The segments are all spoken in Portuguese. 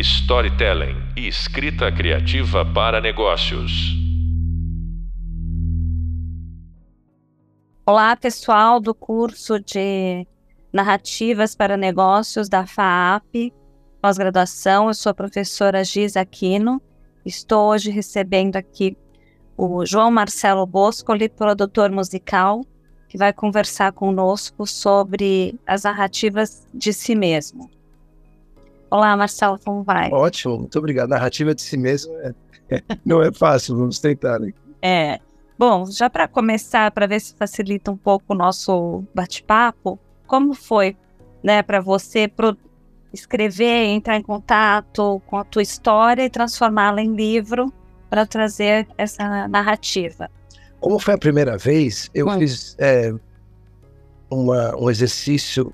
storytelling e escrita criativa para negócios. Olá, pessoal do curso de Narrativas para Negócios da FAAP, pós-graduação. Eu sou a professora Giz Aquino. Estou hoje recebendo aqui o João Marcelo Boscoli, produtor musical, que vai conversar conosco sobre as narrativas de si mesmo. Olá, Marcelo, como vai? Ótimo, muito obrigado. Narrativa de si mesmo é, não é fácil, vamos tentar. Né? É. Bom, já para começar, para ver se facilita um pouco o nosso bate-papo, como foi, né, para você pro escrever, entrar em contato com a tua história e transformá-la em livro para trazer essa narrativa? Como foi a primeira vez, eu hum. fiz é, uma, um exercício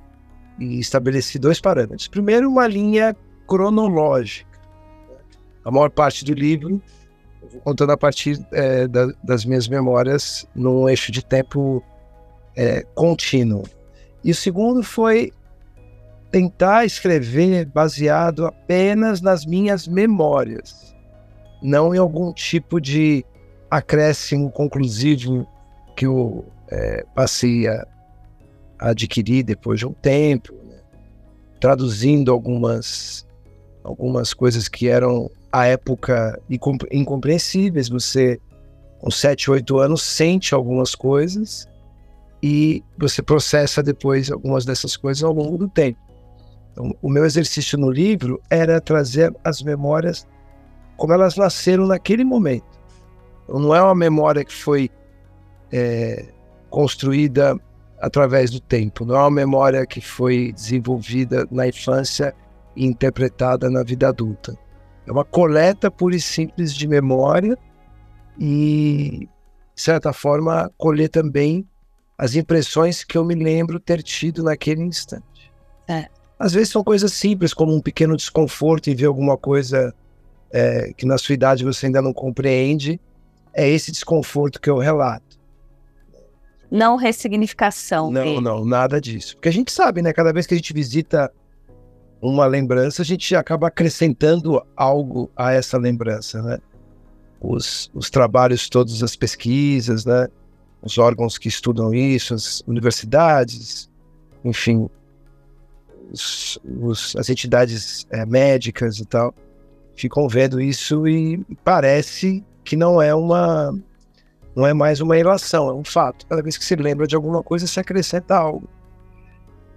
e estabeleci dois parâmetros. Primeiro, uma linha cronológica. A maior parte do livro contando a partir é, da, das minhas memórias num eixo de tempo é, contínuo. E o segundo foi tentar escrever baseado apenas nas minhas memórias, não em algum tipo de acréscimo conclusivo que eu é, passei a, adquirir depois de um tempo, né? traduzindo algumas, algumas coisas que eram à época incompreensíveis. Você, com 7, 8 anos, sente algumas coisas e você processa depois algumas dessas coisas ao longo do tempo. Então, o meu exercício no livro era trazer as memórias como elas nasceram naquele momento. Não é uma memória que foi é, construída através do tempo, não é uma memória que foi desenvolvida na infância e interpretada na vida adulta. É uma coleta pura e simples de memória e, de certa forma, colher também as impressões que eu me lembro ter tido naquele instante. É. Às vezes são coisas simples, como um pequeno desconforto em ver alguma coisa é, que na sua idade você ainda não compreende, é esse desconforto que eu relato. Não ressignificação. Não, dele. não, nada disso. Porque a gente sabe, né? Cada vez que a gente visita uma lembrança, a gente acaba acrescentando algo a essa lembrança, né? Os, os trabalhos todos, as pesquisas, né? Os órgãos que estudam isso, as universidades, enfim, os, os, as entidades é, médicas e tal, ficam vendo isso e parece que não é uma não é mais uma ilação, é um fato. Cada vez que se lembra de alguma coisa, se acrescenta algo.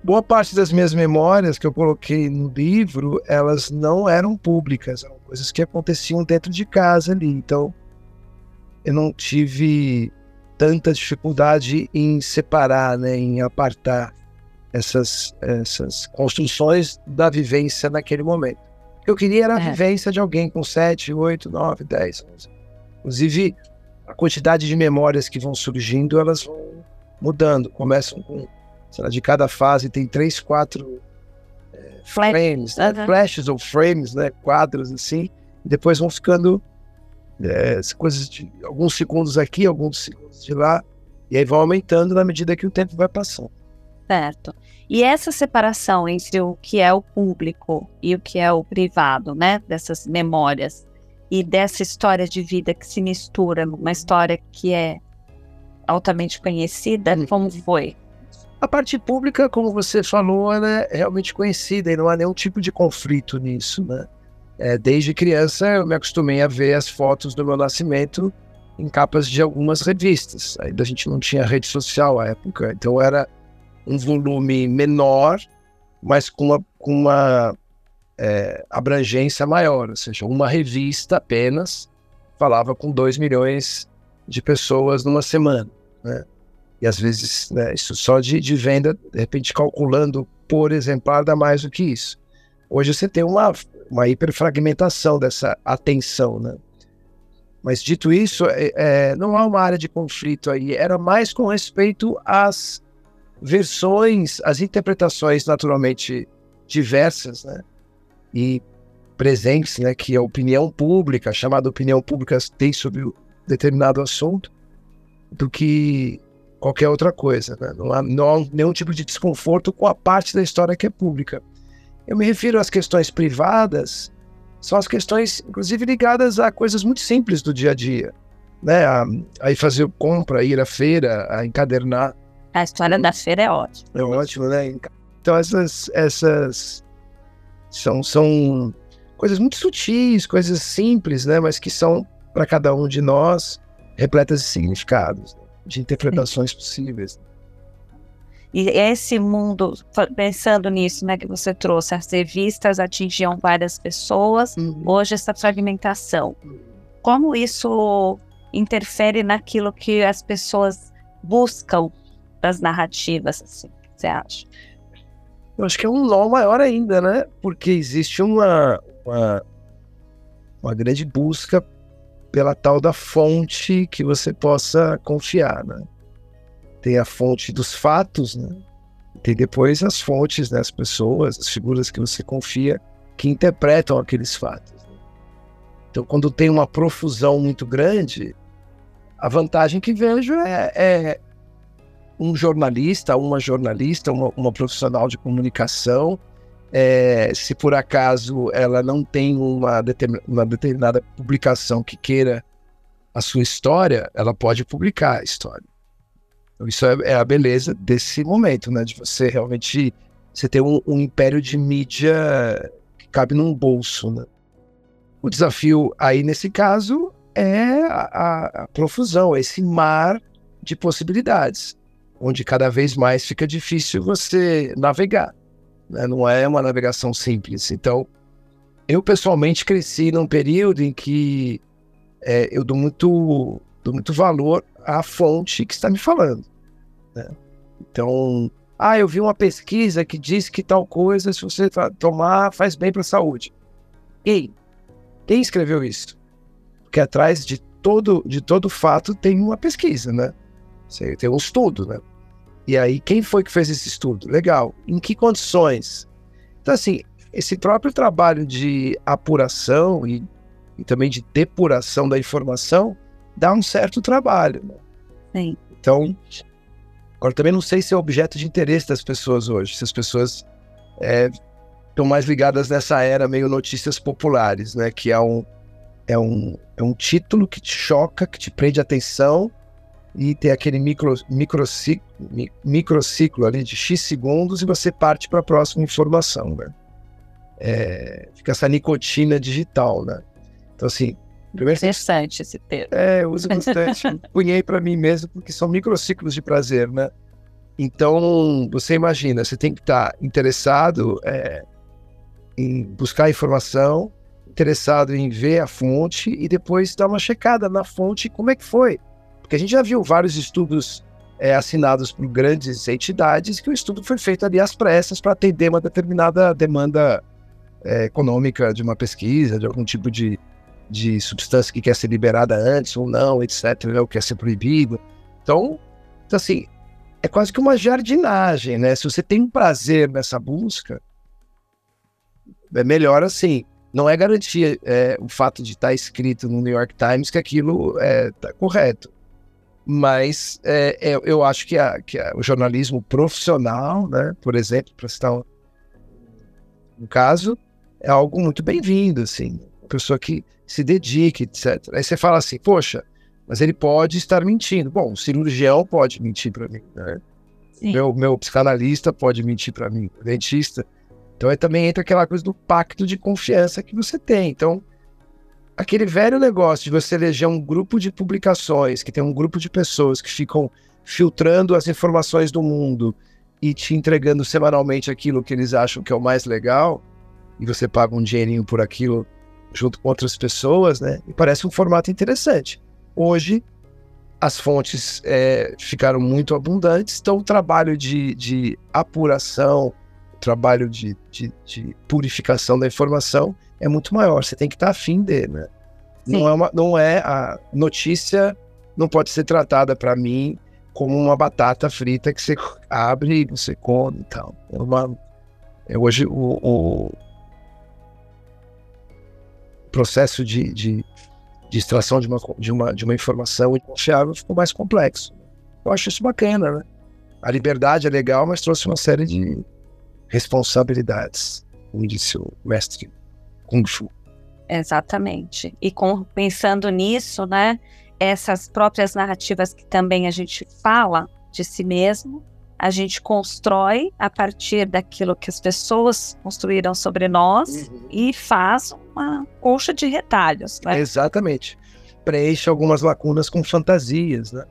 Boa parte das minhas memórias que eu coloquei no livro, elas não eram públicas, eram coisas que aconteciam dentro de casa ali. Então, eu não tive tanta dificuldade em separar, né, em apartar essas, essas construções da vivência naquele momento. O que eu queria era a é. vivência de alguém com 7, 8, 9, 10, 11. Inclusive, a quantidade de memórias que vão surgindo, elas vão mudando. Começam com, sei lá, de cada fase tem três, quatro é, frames, né? flashes ou frames, né? Quadros assim. E depois vão ficando é, coisas de alguns segundos aqui, alguns segundos de lá. E aí vão aumentando na medida que o tempo vai passando. Certo. E essa separação entre o que é o público e o que é o privado, né? Dessas memórias, e dessa história de vida que se mistura numa história que é altamente conhecida, uhum. como foi? A parte pública, como você falou, ela é realmente conhecida e não há nenhum tipo de conflito nisso, né? É, desde criança eu me acostumei a ver as fotos do meu nascimento em capas de algumas revistas. Ainda a gente não tinha rede social à época, então era um volume menor, mas com uma, com uma é, abrangência maior, ou seja, uma revista apenas falava com 2 milhões de pessoas numa semana, né? E às vezes, né, isso só de, de venda, de repente calculando por exemplar, dá mais do que isso. Hoje você tem uma, uma hiperfragmentação dessa atenção, né? Mas dito isso, é, é, não há uma área de conflito aí, era mais com respeito às versões, às interpretações naturalmente diversas, né? E presentes, né, que a opinião pública, a chamada opinião pública, tem sobre o determinado assunto, do que qualquer outra coisa. Né? Não, há, não há nenhum tipo de desconforto com a parte da história que é pública. Eu me refiro às questões privadas, são as questões, inclusive ligadas a coisas muito simples do dia a dia, né? A, a ir fazer compra, a ir à feira, a encadernar. A história da feira é ótima. É ótimo, né? Então essas, essas são, são coisas muito sutis, coisas simples, né? Mas que são para cada um de nós repletas de significados, de interpretações Sim. possíveis. E esse mundo, pensando nisso, né, que você trouxe, as revistas atingiam várias pessoas, uhum. hoje essa fragmentação. Como isso interfere naquilo que as pessoas buscam das narrativas, assim, você acha? Eu acho que é um nó maior ainda, né? Porque existe uma, uma, uma grande busca pela tal da fonte que você possa confiar, né? Tem a fonte dos fatos, né? Tem depois as fontes, né? as pessoas, as figuras que você confia que interpretam aqueles fatos. Então, quando tem uma profusão muito grande, a vantagem que vejo é, é um jornalista, uma jornalista, uma, uma profissional de comunicação, é, se por acaso ela não tem uma, determin, uma determinada publicação que queira a sua história, ela pode publicar a história. Então, isso é, é, a beleza desse momento, né? De você realmente você ter um, um império de mídia que cabe num bolso, né? O desafio aí, nesse caso, é a, a profusão, esse mar de possibilidades, onde cada vez mais fica difícil você navegar. Né? Não é uma navegação simples. Então, eu pessoalmente cresci num período em que é, eu dou muito, dou muito valor à fonte que está me falando. Né? Então, ah, eu vi uma pesquisa que diz que tal coisa, se você tomar, faz bem para a saúde. Quem? Quem escreveu isso? Porque atrás de todo, de todo fato tem uma pesquisa, né? Tem um estudo, né? E aí, quem foi que fez esse estudo? Legal. Em que condições? Então, assim, esse próprio trabalho de apuração e, e também de depuração da informação dá um certo trabalho. Né? Sim. Então, Agora, também não sei se é objeto de interesse das pessoas hoje, se as pessoas estão é, mais ligadas nessa era meio notícias populares, né? Que é um, é um, é um título que te choca, que te prende atenção e tem aquele micro, microciclo, microciclo ali de X segundos e você parte para a próxima informação, né? É, fica essa nicotina digital, né? Então, assim, Primeiro, Interessante esse termo. É, eu uso bastante. Punhei para mim mesmo, porque são microciclos de prazer, né? Então, você imagina, você tem que estar tá interessado é, em buscar informação, interessado em ver a fonte e depois dar uma checada na fonte como é que foi. Porque a gente já viu vários estudos é, assinados por grandes entidades que o estudo foi feito ali às pressas para atender uma determinada demanda é, econômica de uma pesquisa, de algum tipo de, de substância que quer ser liberada antes ou não, etc., né, ou quer ser proibido. Então, então, assim, é quase que uma jardinagem, né? Se você tem um prazer nessa busca, é melhor assim. Não é garantia é, o fato de estar tá escrito no New York Times que aquilo é, tá correto. Mas é, é, eu acho que, a, que a, o jornalismo profissional, né, por exemplo, para citar um, um caso, é algo muito bem-vindo, assim pessoa que se dedique, etc. Aí você fala assim, poxa, mas ele pode estar mentindo. Bom, o cirurgião pode mentir para mim, né? Meu, meu psicanalista pode mentir para mim, o dentista. Então aí também entra aquela coisa do pacto de confiança que você tem. Então, aquele velho negócio de você eleger um grupo de publicações, que tem um grupo de pessoas que ficam filtrando as informações do mundo e te entregando semanalmente aquilo que eles acham que é o mais legal, e você paga um dinheirinho por aquilo junto com outras pessoas, né? E parece um formato interessante. Hoje, as fontes é, ficaram muito abundantes, então o trabalho de, de apuração, trabalho de, de, de, purificação da informação é muito maior. Você tem que estar afim dele, né? Não é, uma, não é a notícia, não pode ser tratada para mim como uma batata frita que você abre e você come e tal. É uma, é hoje o, o processo de, de, de extração de uma, de, uma, de uma informação confiável ficou mais complexo. Eu acho isso bacana, né? A liberdade é legal, mas trouxe uma série de responsabilidades, como disse o mestre Kung Fu. Exatamente. E com, pensando nisso, né, essas próprias narrativas que também a gente fala de si mesmo, a gente constrói a partir daquilo que as pessoas construíram sobre nós uhum. e faz uma colcha de retalhos. Né? Exatamente. Preenche algumas lacunas com fantasias, né?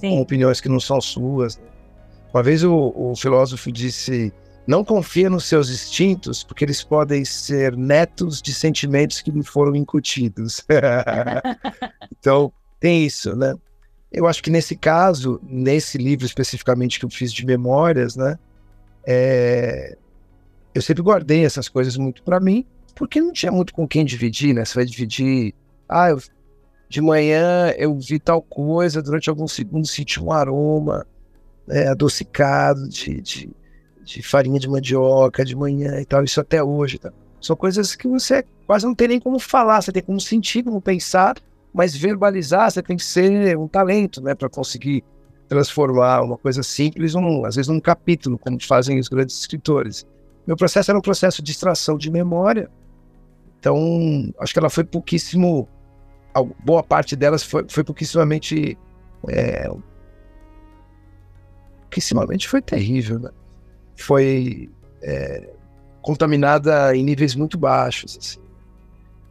com opiniões que não são suas. Né? Uma vez o, o filósofo disse não confia nos seus instintos, porque eles podem ser netos de sentimentos que lhe foram incutidos. então, tem isso, né? Eu acho que nesse caso, nesse livro especificamente que eu fiz de memórias, né? É... Eu sempre guardei essas coisas muito para mim, porque não tinha muito com quem dividir, né? Você vai dividir. Ah, eu... de manhã eu vi tal coisa, durante alguns segundos senti um aroma né, adocicado de, de de farinha de mandioca de manhã e tal, isso até hoje. Tá? São coisas que você quase não tem nem como falar, você tem como sentir, como pensar, mas verbalizar, você tem que ser um talento, né, para conseguir transformar uma coisa simples, um, às vezes, num capítulo, como fazem os grandes escritores. Meu processo era um processo de extração de memória, então acho que ela foi pouquíssimo, boa parte delas foi, foi pouquíssimamente, é, pouquíssimamente foi terrível, né? Foi é, contaminada em níveis muito baixos. Assim.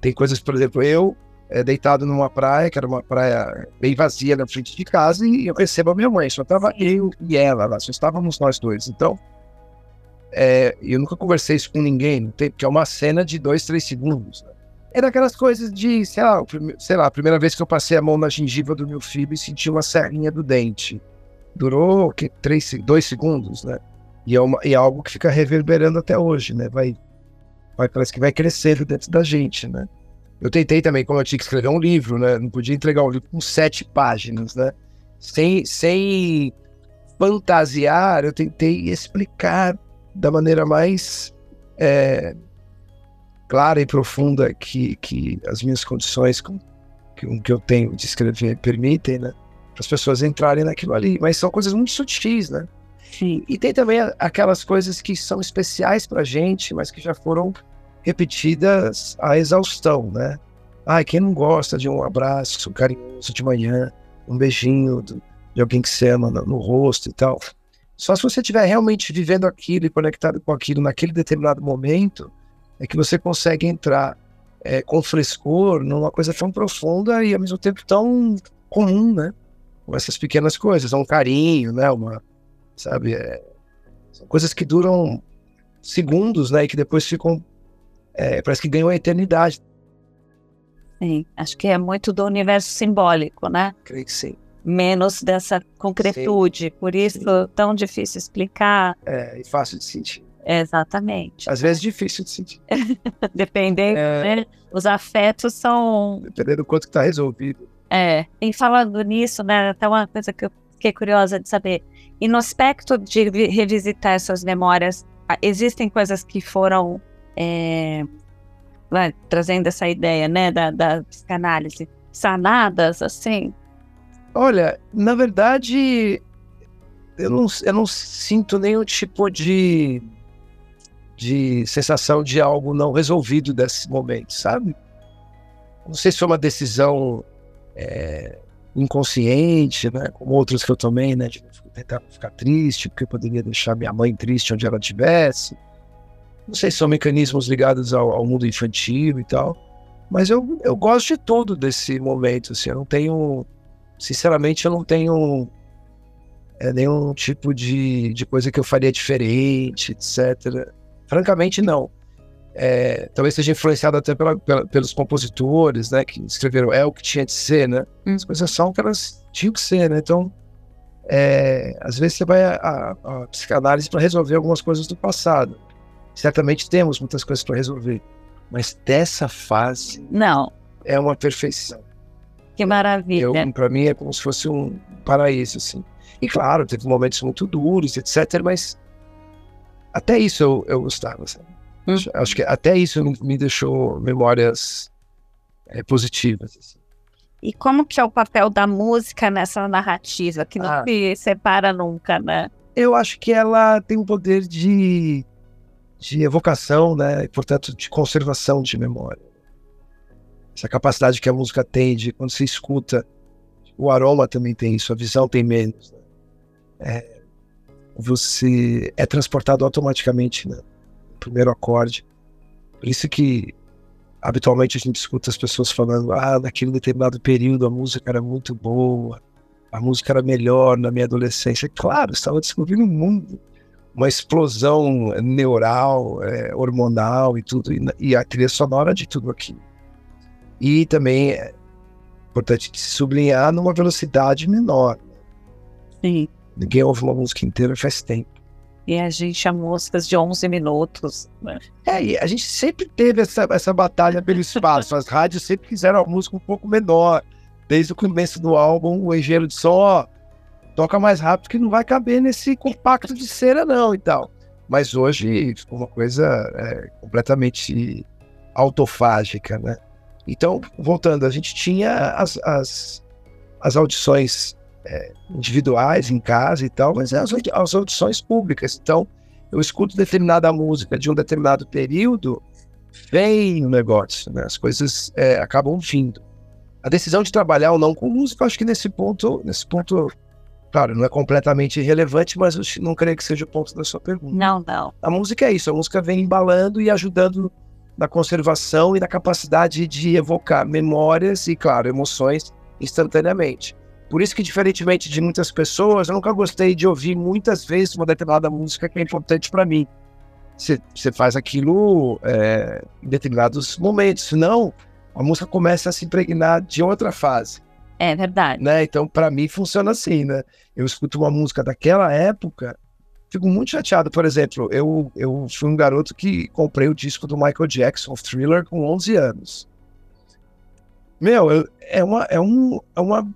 Tem coisas, por exemplo, eu é, deitado numa praia, que era uma praia bem vazia na frente de casa, e eu recebo a minha mãe. Só estava eu e ela lá, só estávamos nós dois. Então, é, eu nunca conversei isso com ninguém, não tem, porque é uma cena de dois, três segundos. Né? É daquelas coisas de, sei lá, sei lá, a primeira vez que eu passei a mão na gengiva do meu filho e senti uma serrinha do dente. Durou que, três, dois segundos, né? E é, uma, e é algo que fica reverberando até hoje, né? Vai, vai, parece que vai crescendo dentro da gente, né? Eu tentei também, como eu tinha que escrever um livro, né? Não podia entregar um livro com sete páginas, né? Sem, sem fantasiar, eu tentei explicar da maneira mais é, clara e profunda que, que as minhas condições com, que, que eu tenho de escrever permitem, né? Para as pessoas entrarem naquilo ali. Mas são coisas muito sutis, né? Sim. E tem também aquelas coisas que são especiais pra gente, mas que já foram repetidas à exaustão, né? Ai, quem não gosta de um abraço carinhoso de manhã, um beijinho de alguém que você ama no, no rosto e tal. Só se você estiver realmente vivendo aquilo e conectado com aquilo naquele determinado momento, é que você consegue entrar é, com frescor numa coisa tão profunda e ao mesmo tempo tão comum, né? Com essas pequenas coisas, um carinho, né? Uma, sabe? É, são coisas que duram segundos, né? E que depois ficam. É, parece que ganham a eternidade. Sim, acho que é muito do universo simbólico, né? Creio que sim. Menos dessa concretude, sim. por isso sim. tão difícil explicar. É, e fácil de sentir. Exatamente. Às vezes difícil de sentir. Dependendo, é... né? Os afetos são. Dependendo do quanto que está resolvido. É. E falando nisso, né? Até uma coisa que eu fiquei curiosa de saber. E no aspecto de revisitar essas memórias, existem coisas que foram é, trazendo essa ideia, né, da, da psicanálise, sanadas, assim? Olha, na verdade, eu não, eu não sinto nenhum tipo de, de sensação de algo não resolvido desse momento, sabe? Não sei se foi uma decisão é, inconsciente, né? Como outras que eu tomei, né? De tentar ficar triste, porque eu poderia deixar minha mãe triste onde ela estivesse. Não sei se são mecanismos ligados ao, ao, mundo infantil e tal. Mas eu, eu gosto de tudo desse momento, assim. Eu não tenho... Sinceramente, eu não tenho é, nenhum tipo de, de coisa que eu faria diferente, etc. Francamente, não. É, talvez seja influenciado até pela, pela, pelos compositores, né, que escreveram é o que tinha de ser, né? Hum. As coisas são o que elas tinham que ser, né? Então, é, às vezes você vai à, psicanálise para resolver algumas coisas do passado. Certamente temos muitas coisas para resolver, mas dessa fase, não, é uma perfeição. Que maravilha. Para mim é como se fosse um paraíso, assim. E claro, teve momentos muito duros, etc. Mas até isso eu, eu gostava, sabe? Hum. Acho que até isso me deixou memórias é, positivas. Assim. E como que é o papel da música nessa narrativa, que não ah. se separa nunca, né? Eu acho que ela tem um poder de, de evocação, né? E, portanto, de conservação de memória. essa capacidade que a música tem de quando você escuta, o aroma também tem isso, a visão tem menos. Né? É, você é transportado automaticamente né, primeiro acorde. Por isso que habitualmente a gente escuta as pessoas falando: ah, naquele determinado período a música era muito boa, a música era melhor na minha adolescência. Claro, estava descobrindo o um mundo, uma explosão neural, é, hormonal e tudo, e, e, a trilha sonora de tudo aquilo. E também é importante se sublinhar numa velocidade menor. Sim. Ninguém ouve uma música inteira faz tempo. E a gente a músicas de 11 minutos. Né? É, e a gente sempre teve essa, essa batalha pelo espaço. As rádios sempre fizeram a música um pouco menor. Desde o começo do álbum, o engenheiro de som, ó, toca mais rápido que não vai caber nesse compacto de cera, não, e tal. Mas hoje ficou uma coisa é, completamente autofágica, né? Então, voltando, a gente tinha as, as, as audições é, individuais em casa e tal, mas é as, as audições públicas. Então, eu escuto determinada música de um determinado período, vem o negócio, né? As coisas é, acabam vindo. A decisão de trabalhar ou não com música, acho que nesse ponto, nesse ponto, claro, não é completamente irrelevante, mas eu não creio que seja o ponto da sua pergunta. Não, não. A música é isso, a música vem embalando e ajudando na conservação e na capacidade de evocar memórias e, claro, emoções instantaneamente. Por isso que, diferentemente de muitas pessoas, eu nunca gostei de ouvir muitas vezes uma determinada música que é importante para mim. Você faz aquilo é, em determinados momentos, senão a música começa a se impregnar de outra fase. É verdade. Né? Então, para mim, funciona assim, né? Eu escuto uma música daquela época, fico muito chateado. Por exemplo, eu, eu fui um garoto que comprei o disco do Michael Jackson, Thriller, com 11 anos. Meu, eu, é, uma, é, um, é uma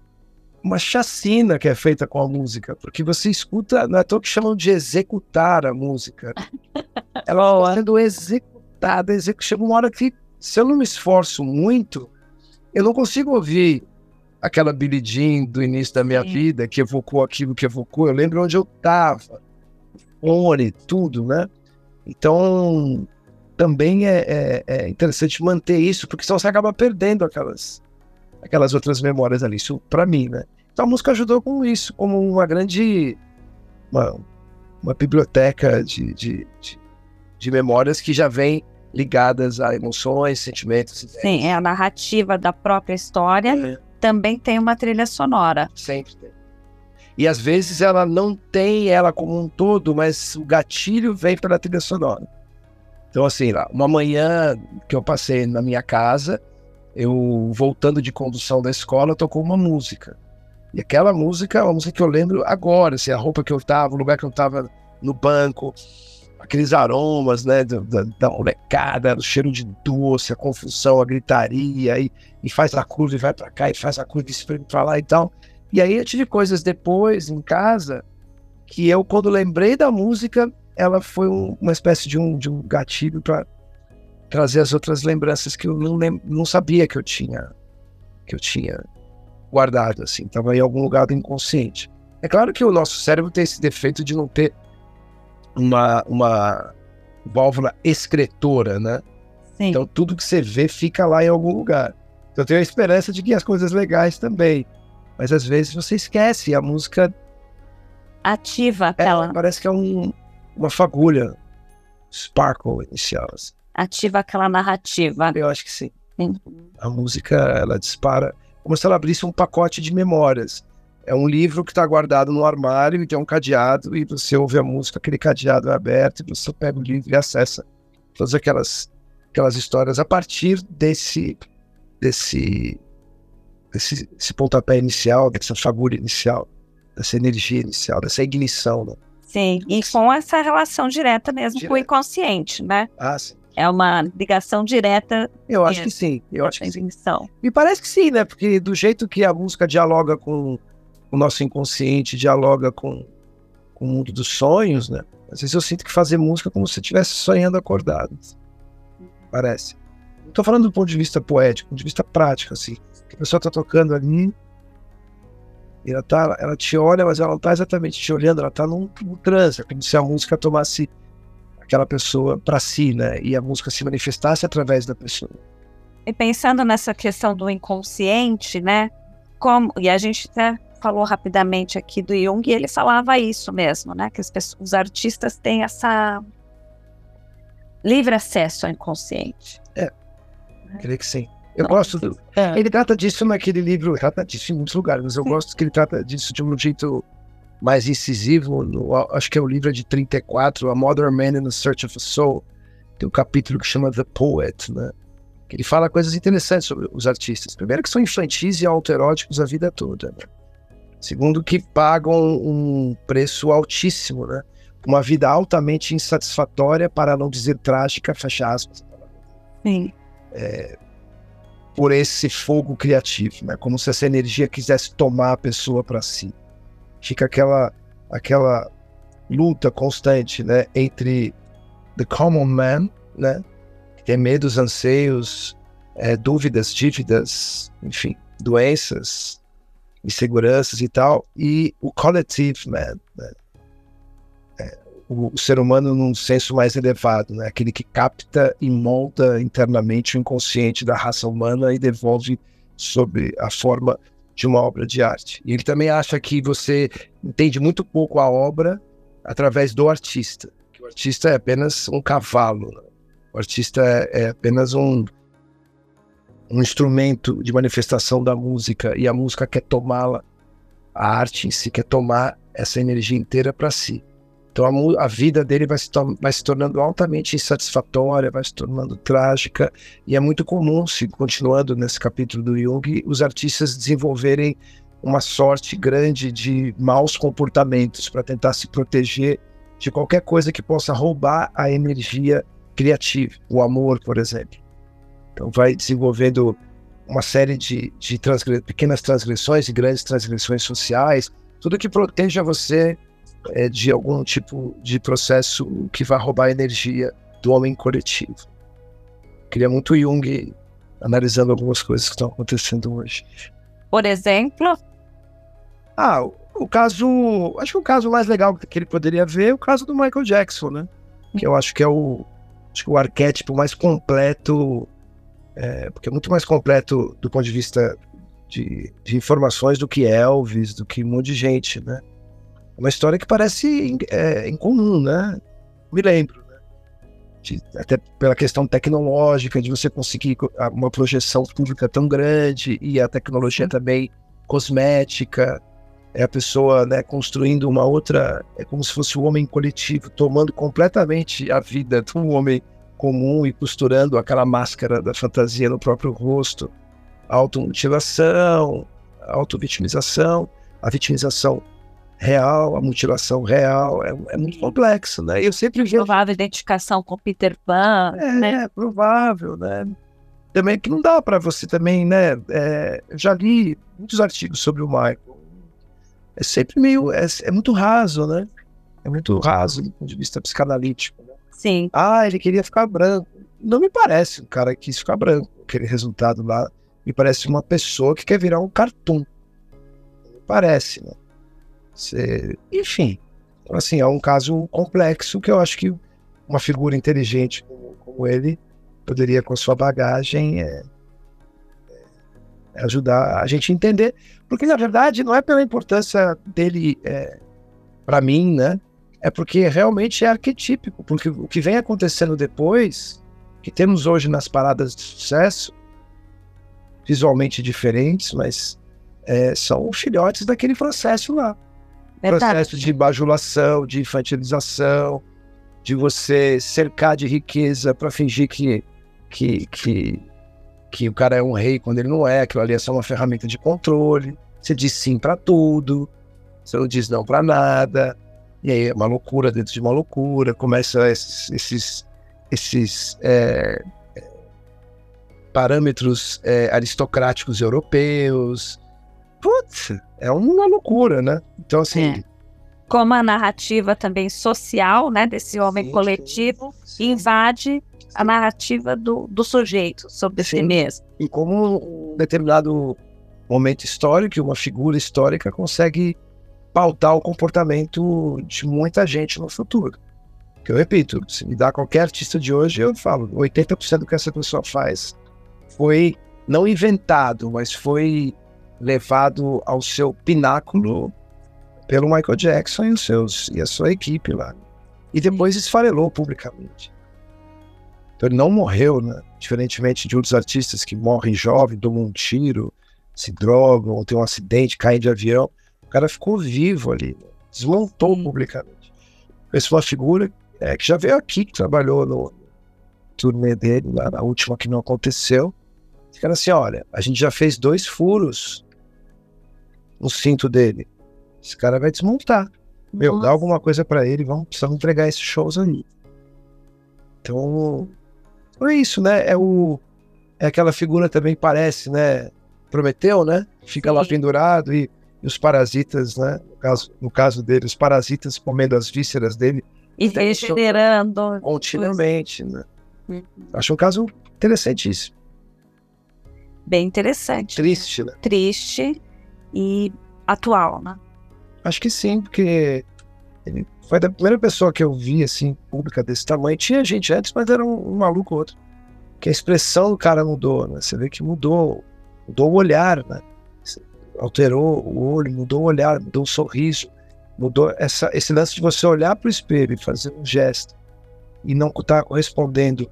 uma chacina que é feita com a música, porque você escuta, não é tão que chamam de executar a música. Ela está sendo executada, execu... chega uma hora que, se eu não me esforço muito, eu não consigo ouvir aquela Billie Jean do início da minha Sim. vida, que evocou aquilo que evocou. Eu lembro onde eu estava, fone, tudo, né? Então, também é, é, é interessante manter isso, porque senão você acaba perdendo aquelas aquelas outras memórias ali. Isso para mim, né? Então a música ajudou com isso, como uma grande. Uma, uma biblioteca de, de, de, de memórias que já vem ligadas a emoções, sentimentos. Ideias. Sim, é a narrativa da própria história. É. Também tem uma trilha sonora. Sempre tem. E às vezes ela não tem ela como um todo, mas o gatilho vem pela trilha sonora. Então, assim, lá, uma manhã que eu passei na minha casa, eu voltando de condução da escola, tocou uma música. E aquela música é uma música que eu lembro agora, assim, a roupa que eu tava, o lugar que eu tava no banco, aqueles aromas, né, da, da molecada, o cheiro de doce, a confusão, a gritaria, e, e faz a curva e vai para cá, e faz a curva e espreme pra lá e tal. E aí eu tive coisas depois, em casa, que eu, quando lembrei da música, ela foi um, uma espécie de um, de um gatilho para trazer as outras lembranças que eu não, lem não sabia que eu tinha que eu tinha guardado, assim, estava em algum lugar do inconsciente. É claro que o nosso cérebro tem esse defeito de não ter uma, uma válvula excretora, né? Sim. Então tudo que você vê fica lá em algum lugar. Então eu tenho a esperança de que as coisas legais também. Mas às vezes você esquece, a música ativa aquela. É, parece que é um, uma fagulha, sparkle inicial. Assim ativa aquela narrativa. Eu acho que sim. sim. A música, ela dispara como se ela abrisse um pacote de memórias. É um livro que está guardado no armário e tem um cadeado e você ouve a música, aquele cadeado é aberto e você pega o livro e acessa todas aquelas, aquelas histórias a partir desse, desse, desse, desse pontapé inicial, dessa fagulha inicial, dessa energia inicial, dessa ignição. Né? Sim, e com essa relação direta mesmo com o inconsciente, né? Ah, sim. É uma ligação direta. Eu acho que sim. Eu acho que sim. Me parece que sim, né? Porque do jeito que a música dialoga com o nosso inconsciente, dialoga com, com o mundo dos sonhos, né? Às vezes eu sinto que fazer música é como se estivesse sonhando acordado. Parece. Não tô falando do ponto de vista poético, do ponto de vista prático, assim. Que a pessoa tá tocando ali, e ela, tá, ela te olha, mas ela não tá exatamente te olhando, ela tá num, num transe, é como se a música tomasse aquela pessoa para si, né? E a música se manifestasse através da pessoa. E pensando nessa questão do inconsciente, né? Como, e a gente até falou rapidamente aqui do Jung, e ele falava isso mesmo, né? Que pessoas, os artistas têm essa livre acesso ao inconsciente. É, creio que sim. Eu Não, gosto do. É. Ele trata disso naquele livro, trata disso em muitos lugares, mas eu sim. gosto que ele trata disso de um jeito mais incisivo. No, acho que é o livro de 34, A Modern Man in the Search of a Soul. Tem um capítulo que chama The Poet, né? Que ele fala coisas interessantes sobre os artistas. Primeiro, que são infantis e autoeróticos a vida toda. Né? Segundo, que pagam um preço altíssimo, né? Uma vida altamente insatisfatória, para não dizer trágica, fecha aspas. Sim. É, por esse fogo criativo, né? Como se essa energia quisesse tomar a pessoa para si. Fica aquela aquela luta constante, né, entre the common man, né, que tem medos, anseios, é, dúvidas, dívidas, enfim, doenças, inseguranças e tal, e o collective man, né, é, o, o, ser humano num senso mais elevado, né, aquele que capta e molda internamente o inconsciente da raça humana e devolve sobre a forma de uma obra de arte. E ele também acha que você entende muito pouco a obra através do artista. Que o artista é apenas um cavalo. Né? O artista é, é apenas um, um instrumento de manifestação da música e a música quer tomá-la, a arte em si quer tomar essa energia inteira para si. Então a, a, vida dele vai se, vai se tornando altamente insatisfatória, vai se tornando trágica, e é muito comum, se continuando nesse capítulo do Jung, os artistas desenvolverem uma sorte grande de maus comportamentos para tentar se proteger de qualquer coisa que possa roubar a energia criativa, o amor, por exemplo. Então vai desenvolvendo uma série de, de pequenas transgressões e grandes transgressões sociais, tudo que proteja você é, de algum tipo de processo que vai roubar a energia do homem coletivo. Queria muito Jung analisando algumas coisas que estão acontecendo hoje. Por exemplo? Ah, o, o caso. Acho que o caso mais legal que ele poderia ver é o caso do Michael Jackson, né? Que eu acho que é o, acho que o arquétipo mais completo, é, porque é muito mais completo do ponto de vista de, de informações do que Elvis, do que um monte de gente, né? Uma história que parece é, incomum, né? Me lembro, né? De, até pela questão tecnológica, de você conseguir uma projeção pública tão grande e a tecnologia também cosmética, é a pessoa né, construindo uma outra, é como se fosse o um homem coletivo, tomando completamente a vida do homem comum e costurando aquela máscara da fantasia no próprio rosto, automutilação, autovitimização, a vitimização real, a mutilação real, é, é muito complexo, né? Eu sempre vejo... Provável identificação com Peter Pan, é, né? É, provável, né? Também que não dá para você também, né? É, eu já li muitos artigos sobre o Michael. É sempre meio... É, é muito raso, né? É muito raso do ponto de vista psicanalítico. Né? Sim. Ah, ele queria ficar branco. Não me parece um cara que quis ficar branco. Aquele resultado lá me parece uma pessoa que quer virar um cartoon. Parece, né? Enfim, então, assim, é um caso complexo que eu acho que uma figura inteligente como, como ele poderia, com sua bagagem, é, é, ajudar a gente a entender. Porque, na verdade, não é pela importância dele é, para mim, né? É porque realmente é arquetípico. Porque o que vem acontecendo depois, que temos hoje nas paradas de sucesso, visualmente diferentes, mas é, são filhotes daquele processo lá. Verdade. Processo de bajulação, de infantilização, de você cercar de riqueza para fingir que, que, que, que o cara é um rei quando ele não é, aquilo ali é só uma ferramenta de controle. Você diz sim para tudo, você não diz não para nada. E aí é uma loucura dentro de uma loucura. Começa esses, esses, esses é, parâmetros é, aristocráticos europeus, putz, é uma loucura, né? Então, assim. É. Como a narrativa também social, né, desse homem sim, coletivo, sim, sim. invade a narrativa do, do sujeito sobre si mesmo. E como um determinado momento histórico, uma figura histórica consegue pautar o comportamento de muita gente no futuro. Que eu repito, se me dá qualquer artista de hoje, eu falo, 80% do que essa pessoa faz foi não inventado, mas foi levado ao seu pináculo pelo Michael Jackson e, os seus, e a sua equipe lá. E depois esfarelou publicamente. Então ele não morreu, né? Diferentemente de outros artistas que morrem jovem, tomam um tiro, se drogam, ou tem um acidente, caem de avião. O cara ficou vivo ali, né? desmontou Sim. publicamente. Essa uma figura é, que já veio aqui, que trabalhou no turnê dele, lá na última que não aconteceu. Esse cara assim, olha, a gente já fez dois furos no cinto dele. Esse cara vai desmontar. Meu, Nossa. dá alguma coisa para ele, vamos precisamos entregar esses shows ali. Então, é isso, né? É o é aquela figura também parece, né? Prometeu, né? Fica Sim. lá pendurado e, e, os parasitas, né? No caso, no caso dele, os parasitas comendo as vísceras dele. E regenerando. Continuamente, né? Uhum. Acho um caso interessantíssimo. Bem interessante. Triste, né? Triste e atual, né? Acho que sim, porque ele foi a primeira pessoa que eu vi, assim, pública desse tamanho. Tinha gente antes, mas era um, um maluco outro. Que a expressão do cara mudou, né? Você vê que mudou, mudou o olhar, né? Alterou o olho, mudou o olhar, mudou o sorriso, mudou essa, esse lance de você olhar para o espelho e fazer um gesto e não estar tá correspondendo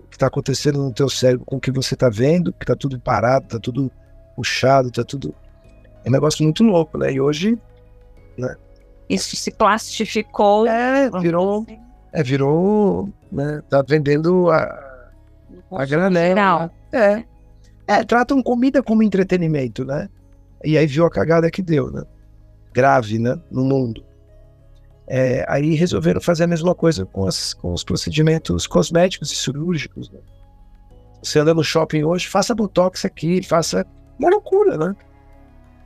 o que está acontecendo no teu cérebro com o que você está vendo, que está tudo parado, está tudo puxado, está tudo... É um negócio muito louco, né? E hoje, né? Isso se plastificou. É, virou. Assim. É, virou. Né, tá vendendo a, a granel. Né? É. É, tratam comida como entretenimento, né? E aí viu a cagada que deu, né? Grave, né? No mundo. É, aí resolveram fazer a mesma coisa com, as, com os procedimentos cosméticos e cirúrgicos. Né? Você anda no shopping hoje, faça botox aqui, faça. Uma loucura, né?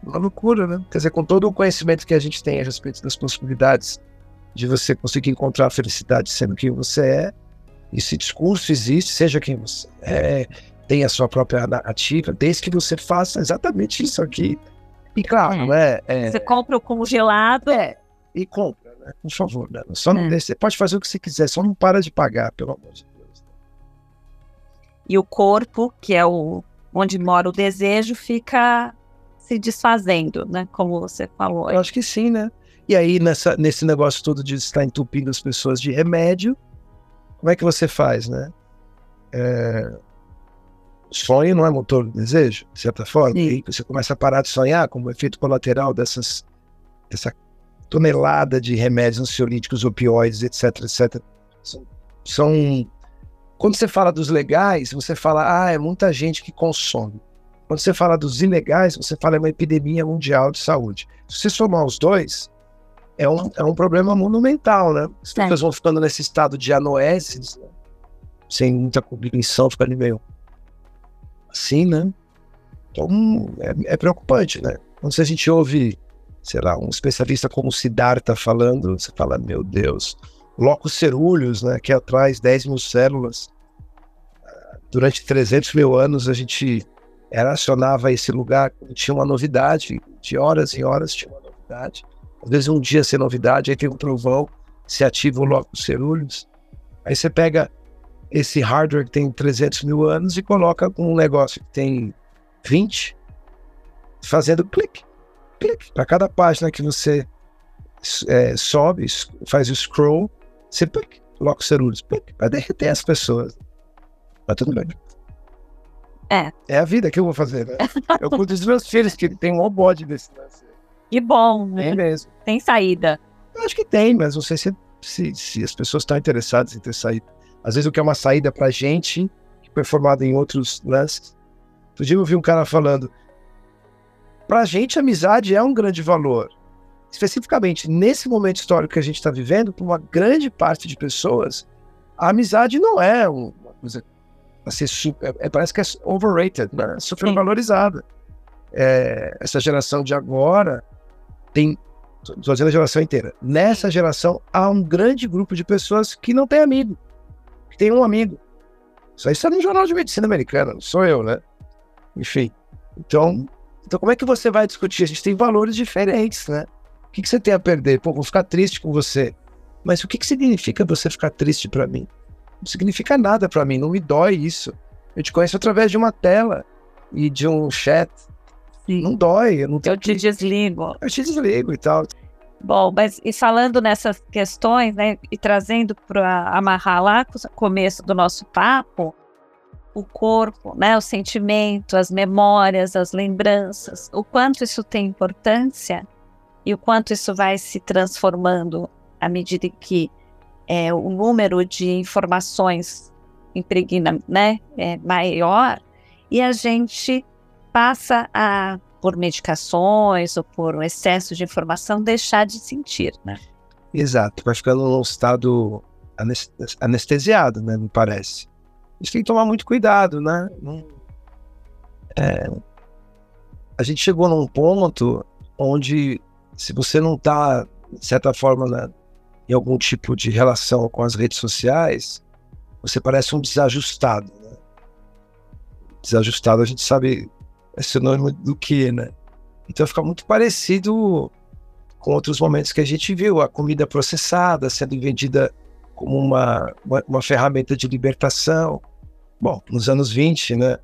Uma loucura, né? Quer dizer, com todo o conhecimento que a gente tem a respeito das possibilidades de você conseguir encontrar a felicidade sendo quem você é, esse discurso existe, seja quem você é, tem a sua própria narrativa, desde que você faça exatamente isso aqui. E claro, é. é você compra o congelado. É, e compra, né? Por favor, né? Só não, é. Você pode fazer o que você quiser, só não para de pagar, pelo amor de Deus. E o corpo, que é o onde mora o desejo, fica se desfazendo, né? Como você falou. Eu acho que sim, né? E aí, nessa, nesse negócio todo de estar entupindo as pessoas de remédio, como é que você faz, né? É... Sonho não é motor do desejo, de certa forma. Sim. E aí você começa a parar de sonhar como efeito colateral dessas, dessa tonelada de remédios ansiolíticos, opioides, etc, etc. São, são... Quando você fala dos legais, você fala, ah, é muita gente que consome. Quando você fala dos ilegais, você fala é uma epidemia mundial de saúde. Se você somar os dois, é um, é um problema monumental, né? As é. pessoas vão ficando nesse estado de anoeses, né? sem muita cognição, ficando meio assim, né? Então, é, é, preocupante, né? Quando a gente ouve, sei lá, um especialista como o Siddhartha falando, você fala, meu Deus, locus cerúleos, né, que atrás 10 mil células, durante 300 mil anos a gente era acionava esse lugar, tinha uma novidade, de horas em horas tinha uma novidade. Às vezes um dia sem novidade, aí tem um trovão, se ativa o Locus Cerúleos. Aí você pega esse hardware que tem 300 mil anos e coloca um negócio que tem 20, fazendo clique, clique. Para cada página que você é, sobe, faz o scroll, você clique, Locus Cerúleos, vai derreter as pessoas. Mas tudo bem. É. É a vida que eu vou fazer, né? eu cuido dos meus filhos, que tem um bode desse lance. Que bom. Tem mesmo. Tem saída. Eu acho que tem, mas não sei se, se, se as pessoas estão interessadas em ter saída. Às vezes o que é uma saída pra gente, que foi formado em outros lances. Outro dia eu vi um cara falando, pra gente a amizade é um grande valor. Especificamente nesse momento histórico que a gente está vivendo, para uma grande parte de pessoas, a amizade não é uma coisa ser super, é, parece que é overrated, né? super valorizada. É, essa geração de agora tem, estou dizendo a geração inteira, nessa geração há um grande grupo de pessoas que não tem amigo, que tem um amigo. Isso aí está no Jornal de Medicina Americana, não sou eu, né? Enfim, então, então como é que você vai discutir? A gente tem valores diferentes, né? O que, que você tem a perder? Pô, vou ficar triste com você. Mas o que, que significa você ficar triste para mim? Não significa nada para mim, não me dói isso. Eu te conheço através de uma tela e de um chat. Sim. Não dói. Eu, não Eu te desligo. Eu te desligo e tal. Bom, mas e falando nessas questões, né, e trazendo para amarrar lá o começo do nosso papo, o corpo, né, o sentimento, as memórias, as lembranças, o quanto isso tem importância e o quanto isso vai se transformando à medida que é, o número de informações impregna, né, é maior e a gente passa a por medicações ou por excesso de informação, deixar de sentir, né? Exato, vai ficando num estado anestesiado, né? Me parece. Gente tem que tomar muito cuidado, né? É, a gente chegou num ponto onde, se você não está, de certa forma, né, em algum tipo de relação com as redes sociais, você parece um desajustado. Né? Desajustado, a gente sabe é sinônimo do que, né? Então fica muito parecido com outros momentos que a gente viu, a comida processada sendo vendida como uma, uma, uma ferramenta de libertação. Bom, nos anos 20, né?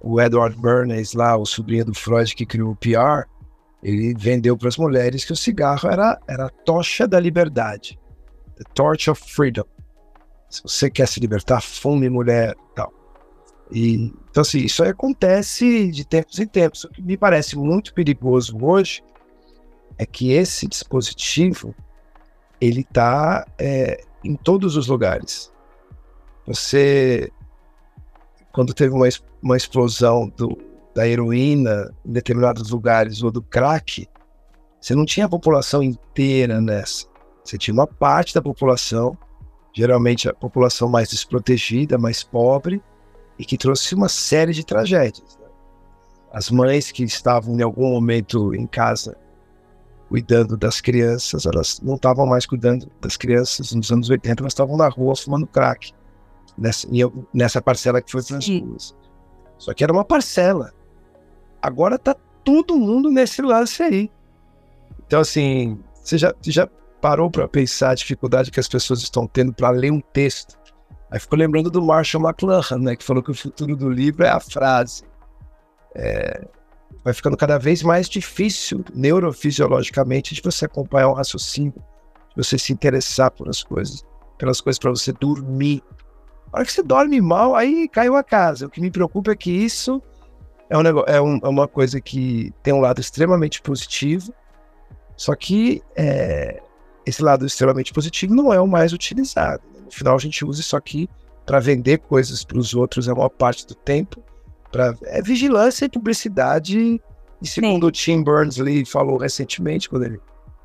O Edward Bernays, lá, o sobrinho do Freud que criou o PR, ele vendeu para as mulheres que o cigarro era, era a tocha da liberdade. The torch of freedom. Se você quer se libertar, fume mulher, tal. E, então, assim, isso acontece de tempos em tempos. O que me parece muito perigoso hoje é que esse dispositivo ele está é, em todos os lugares. Você, quando teve uma, uma explosão do, da heroína em determinados lugares ou do crack, você não tinha a população inteira nessa. Você tinha uma parte da população, geralmente a população mais desprotegida, mais pobre, e que trouxe uma série de tragédias. Né? As mães que estavam em algum momento em casa cuidando das crianças, elas não estavam mais cuidando das crianças nos anos 80, elas estavam na rua fumando crack, nessa, nessa parcela que foi para as ruas. Só que era uma parcela. Agora tá todo mundo nesse lance aí. Então, assim, você já, já parou para pensar a dificuldade que as pessoas estão tendo para ler um texto Aí ficou lembrando do Marshall McLuhan, né, que falou que o futuro do livro é a frase. É, vai ficando cada vez mais difícil, neurofisiologicamente, de você acompanhar um raciocínio, de você se interessar por as coisas, pelas coisas para você dormir. A hora que você dorme mal, aí caiu a casa. O que me preocupa é que isso é, um negócio, é, um, é uma coisa que tem um lado extremamente positivo, só que é, esse lado extremamente positivo não é o mais utilizado. No final, a gente usa isso aqui para vender coisas para os outros a maior parte do tempo. Pra, é vigilância e publicidade. E segundo Sim. o Tim Berners-Lee falou recentemente, quando ele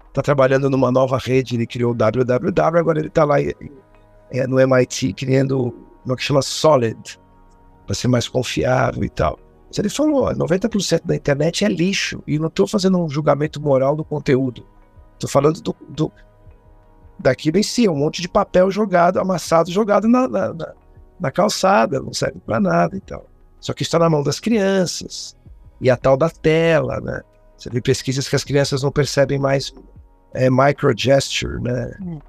está trabalhando numa nova rede, ele criou o www, agora ele está lá é, no MIT criando uma que chama Solid, para ser mais confiável e tal. Ele falou, 90% da internet é lixo, e não estou fazendo um julgamento moral do conteúdo. Estou falando do, do, daquilo em si, um monte de papel jogado, amassado, jogado na, na, na, na calçada, não serve para nada e tal. Só que está na mão das crianças. E a tal da tela, né? Você vê pesquisas que as crianças não percebem mais é, microgesture, né? Hum.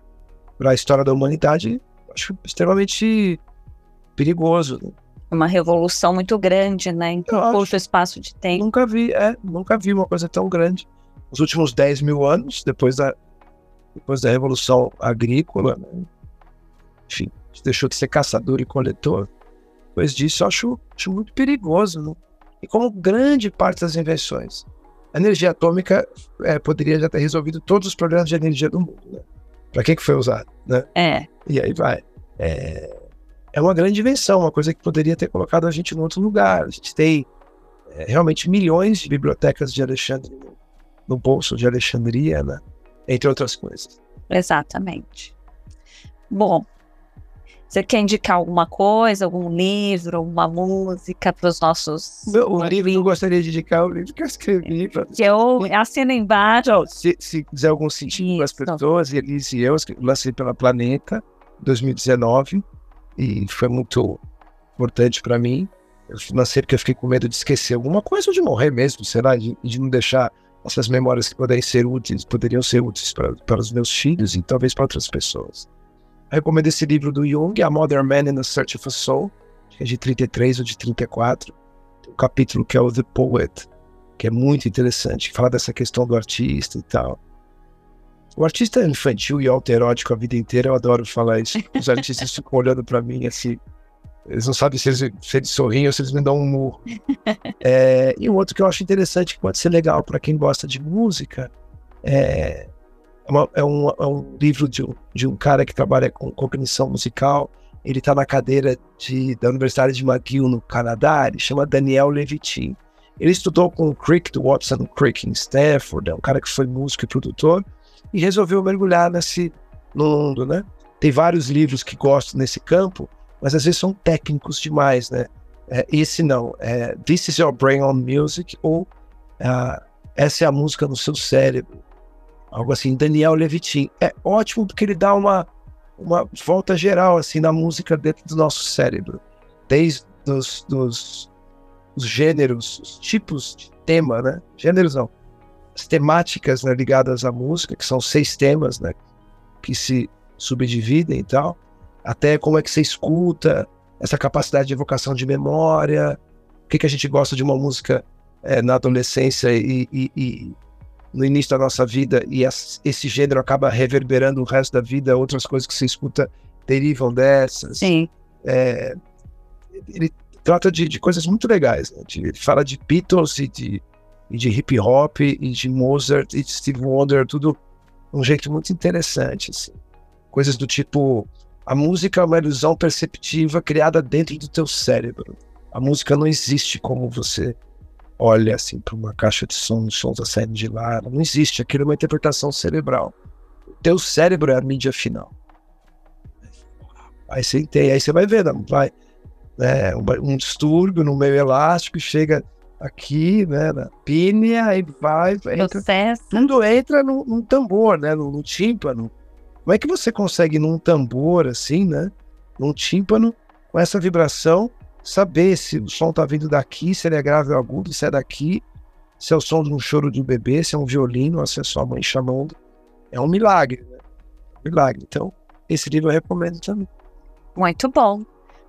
Para a história da humanidade, acho extremamente perigoso. Né? Uma revolução muito grande, né? Em curto espaço de tempo. Nunca vi, é, nunca vi uma coisa tão grande. Os últimos 10 mil anos, depois da depois da Revolução Agrícola, né? enfim, deixou de ser caçador e coletor. Depois disso, eu acho, acho muito perigoso. Né? E como grande parte das invenções, a energia atômica é, poderia já ter resolvido todos os problemas de energia do mundo. Né? Para que, que foi usado? Né? É. E aí vai. É, é uma grande invenção, uma coisa que poderia ter colocado a gente em outro lugar. A gente tem é, realmente milhões de bibliotecas de Alexandre no, bolso de Alexandria, né? entre outras coisas. Exatamente. Bom, você quer indicar alguma coisa, algum livro, alguma música para os nossos. O livro eu gostaria de indicar o livro que eu escrevi. Pra... Que eu assino embaixo. Se, se quiser algum sentido para as pessoas, Elise e eu, lancei pela Planeta 2019 e foi muito importante para mim. Eu lancei porque eu fiquei com medo de esquecer alguma coisa ou de morrer mesmo, será? De, de não deixar essas memórias que poderiam ser úteis, poderiam ser úteis para, para os meus filhos e talvez para outras pessoas. Eu recomendo esse livro do Jung, A Modern Man in the Search of a Soul, que é de 33 ou de 34. Tem um capítulo que é o The Poet, que é muito interessante, que fala dessa questão do artista e tal. O artista é infantil e alterótico a vida inteira, eu adoro falar isso. Os artistas ficam olhando para mim assim. Eles não sabem se eles, se eles sorriem ou se eles me dão um murro. É, e um outro que eu acho interessante, que pode ser legal para quem gosta de música, é, é, uma, é, um, é um, livro de um, de um, cara que trabalha com cognição musical. Ele está na cadeira de, da Universidade de McGill, no Canadá. Ele chama Daniel Levitin. Ele estudou com o Crick, do Watson Crick, em Stanford. É um cara que foi músico e produtor e resolveu mergulhar nesse mundo, né? Tem vários livros que gosto nesse campo, mas às vezes são técnicos demais, né? É, esse não, é This is Your Brain on Music ou uh, Essa é a música no seu cérebro, algo assim. Daniel Levitin é ótimo porque ele dá uma uma volta geral assim na música dentro do nosso cérebro, desde dos, dos os gêneros, os tipos de tema, né? Gêneros não, as temáticas né, ligadas à música, que são seis temas, né, que se subdividem e tal, até como é que você escuta, essa capacidade de evocação de memória, o que, que a gente gosta de uma música é, na adolescência e, e, e, no início da nossa vida, e esse gênero acaba reverberando o resto da vida, outras coisas que você escuta derivam dessas. Sim. É, ele trata de, de, coisas muito legais, né? ele fala de Beatles e de e de hip hop e de Mozart e de Steve Wonder, tudo um jeito muito interessante. Assim. Coisas do tipo: a música é uma ilusão perceptiva criada dentro do teu cérebro. A música não existe como você olha assim para uma caixa de som, o som está saindo de lá. Não existe. Aquilo é uma interpretação cerebral. O teu cérebro é a mídia final. Aí você entende, aí você vai vendo, vai. Né, um, um distúrbio no meio elástico chega aqui, né, na pínea, e vai, entra, Processo. tudo entra num, num tambor, né, no, no, tímpano. Como é que você consegue num tambor assim, né, num tímpano, com essa vibração, saber se o som tá vindo daqui, se ele é grave ou agudo, se é daqui, se é o som de um choro de um bebê, se é um violino, ou se é sua mãe chamando. É um milagre, né? Um milagre. Então, esse livro eu recomendo também. Muito bom.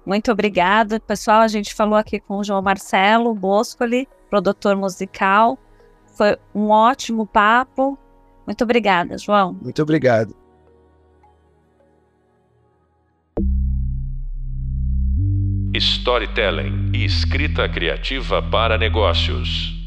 Muito obrigada. Pessoal, a gente falou aqui com o João Marcelo Boscoli, produtor musical. Foi um ótimo papo. Muito obrigada, João. Muito obrigado. Storytelling e escrita criativa para negócios.